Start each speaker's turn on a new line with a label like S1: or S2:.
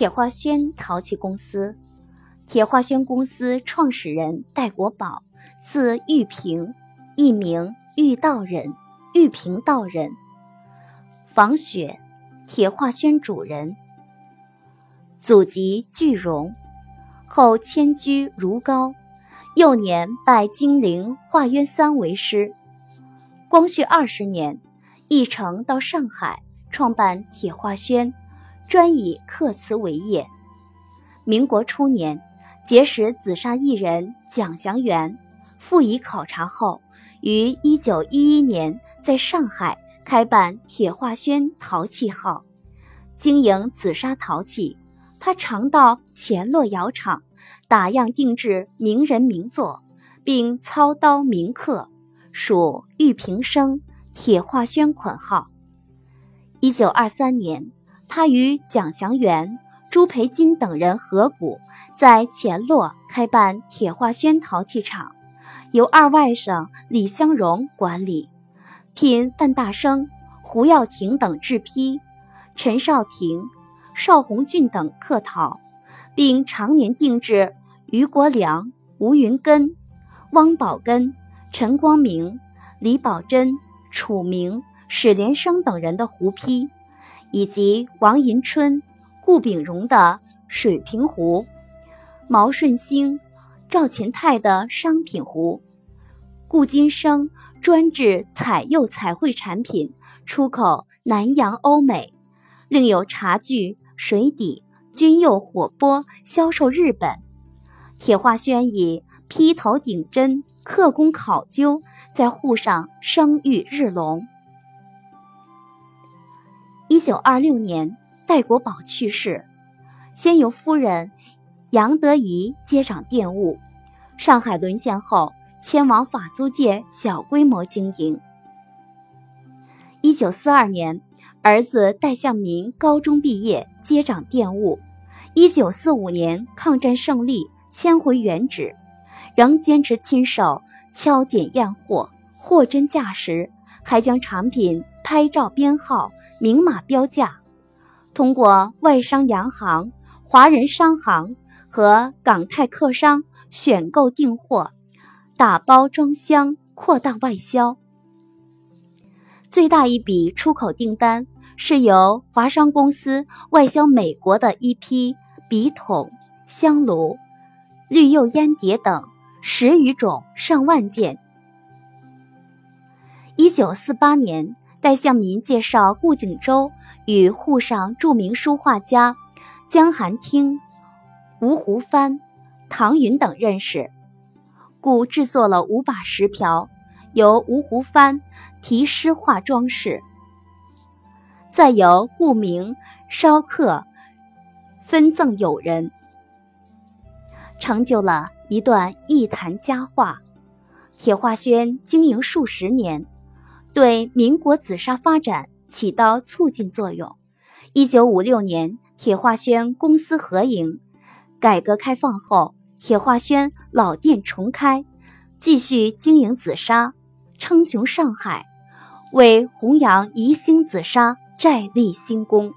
S1: 铁画轩陶器公司，铁画轩公司创始人戴国宝，字玉平，艺名玉道人、玉平道人。房雪，铁画轩主人。祖籍句容，后迁居如皋，幼年拜金陵华渊三为师。光绪二十年，译成到上海，创办铁画轩。专以刻瓷为业。民国初年，结识紫砂艺人蒋祥元，赴以考察后，于一九一一年在上海开办铁化轩陶器号，经营紫砂陶器。他常到前洛窑厂打样定制名人名作，并操刀铭刻，属玉平生铁化轩款号。一九二三年。他与蒋祥元、朱培金等人合股，在前洛开办铁化轩陶器厂，由二外甥李相荣管理，聘范大生、胡耀庭等制坯，陈少廷、邵红俊等刻陶，并常年定制于国良、吴云根、汪宝根、陈光明、李宝珍、楚明、史连生等人的壶坯。以及王迎春、顾炳荣的水平壶，毛顺兴、赵钱泰的商品壶，顾金生专制彩釉彩绘产品，出口南洋、欧美，另有茶具、水底、军釉火钵销售日本。铁化轩以劈头顶针、刻工考究，在沪上声誉日隆。一九二六年，戴国宝去世，先由夫人杨德仪接掌店务。上海沦陷后，迁往法租界小规模经营。一九四二年，儿子戴向民高中毕业，接掌店务。一九四五年，抗战胜利，迁回原址，仍坚持亲手敲检验货，货真价实，还将产品拍照编号。明码标价，通过外商洋行、华人商行和港泰客商选购订货，打包装箱，扩大外销。最大一笔出口订单是由华商公司外销美国的一批笔筒、香炉、绿釉烟碟等十余种上万件。一九四八年。戴向民介绍顾景舟与沪上著名书画家江寒汀、吴湖帆、唐云等认识，故制作了五把石瓢，由吴湖帆题诗画装饰，再由顾明烧刻分赠友人，成就了一段艺坛佳话。铁画轩经营数十年。对民国紫砂发展起到促进作用。一九五六年，铁画轩公私合营。改革开放后，铁画轩老店重开，继续经营紫砂，称雄上海，为弘扬宜兴紫砂再立新功。